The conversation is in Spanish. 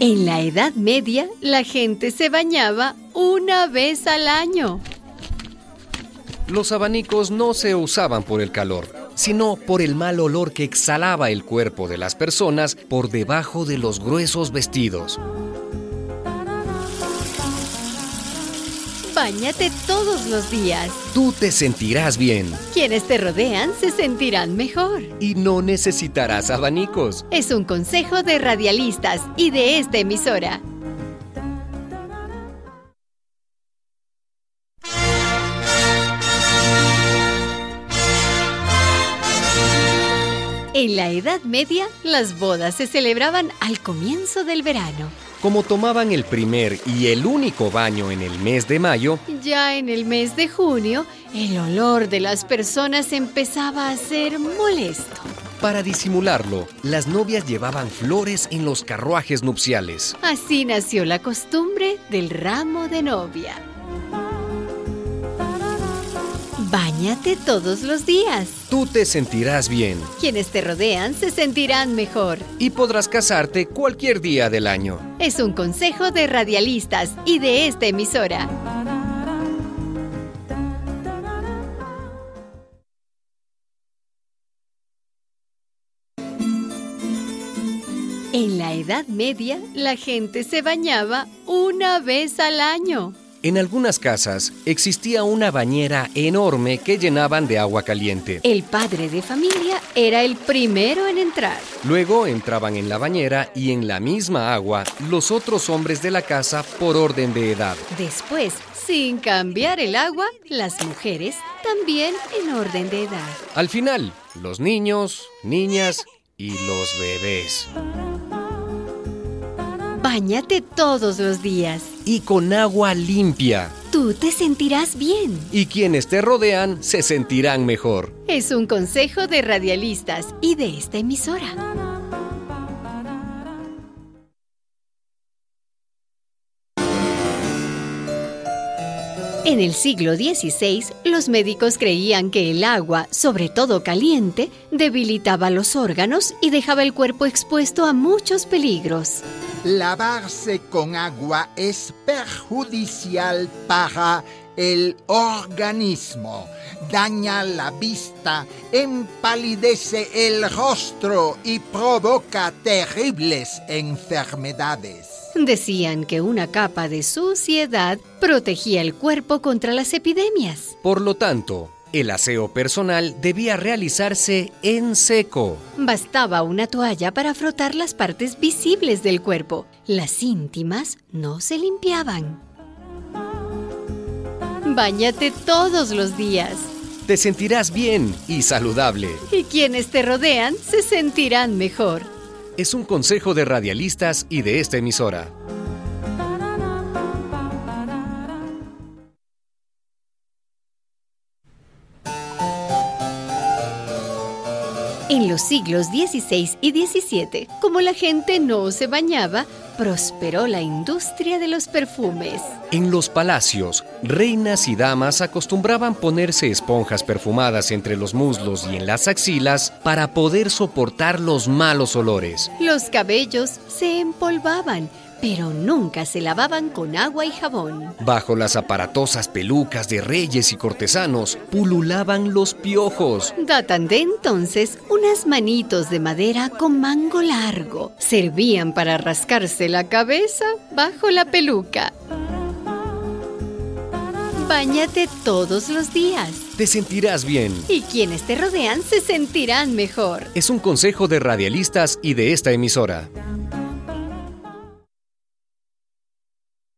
En la Edad Media, la gente se bañaba una vez al año. Los abanicos no se usaban por el calor, sino por el mal olor que exhalaba el cuerpo de las personas por debajo de los gruesos vestidos. Báñate todos los días. Tú te sentirás bien Quienes te rodean se sentirán mejor. y no necesitarás abanicos. Es un consejo de radialistas y de esta emisora. En la Edad Media, las bodas se celebraban al comienzo del verano. Como tomaban el primer y el único baño en el mes de mayo, Ya en el mes de junio, el olor de las personas empezaba a ser molesto. para disimularlo, las novias llevaban flores en los carruajes nupciales. Así nació la costumbre del ramo de novia. Báñate todos los días. Tú te sentirás bien Quienes te rodean se sentirán mejor. y podrás casarte cualquier día del año. Es un consejo de radialistas y de esta emisora. En la Edad Media, la gente se bañaba una vez al año. En algunas casas existía una bañera enorme que llenaban de agua caliente. El padre de familia era el primero en entrar. Luego entraban en la bañera y en la misma agua los otros hombres de la casa por orden de edad. Después, sin cambiar el agua, las mujeres también en orden de edad. Al final, los niños, niñas y los bebés. Báñate todos los días. Y con agua limpia. Tú te sentirás bien. Y quienes te rodean se sentirán mejor. Es un consejo de radialistas y de esta emisora. En el siglo XVI, los médicos creían que el agua, sobre todo caliente, debilitaba los órganos y dejaba el cuerpo expuesto a muchos peligros. Lavarse con agua es perjudicial para el organismo. Daña la vista, empalidece el rostro y provoca terribles enfermedades. Decían que una capa de suciedad protegía el cuerpo contra las epidemias. Por lo tanto, el aseo personal debía realizarse en seco. Bastaba una toalla para frotar las partes visibles del cuerpo. Las íntimas no se limpiaban. Báñate todos los días Te sentirás bien y saludable. y quienes te rodean se sentirán mejor. Es un consejo de radialistas y de esta emisora. En los siglos XVI y XVII, como la gente no se bañaba, prosperó la industria de los perfumes. En los palacios, reinas y damas acostumbraban ponerse esponjas perfumadas entre los muslos y en las axilas para poder soportar los malos olores. Los cabellos se empolvaban, pero nunca se lavaban con agua y jabón. Bajo las aparatosas pelucas de reyes y cortesanos pululaban los piojos. Datan de entonces unas manitos de madera con mango largo. Servían para rascarse la cabeza bajo la peluca. Báñate todos los días Te sentirás bien. y quienes te rodean se sentirán mejor. Es un consejo de radialistas y de esta emisora.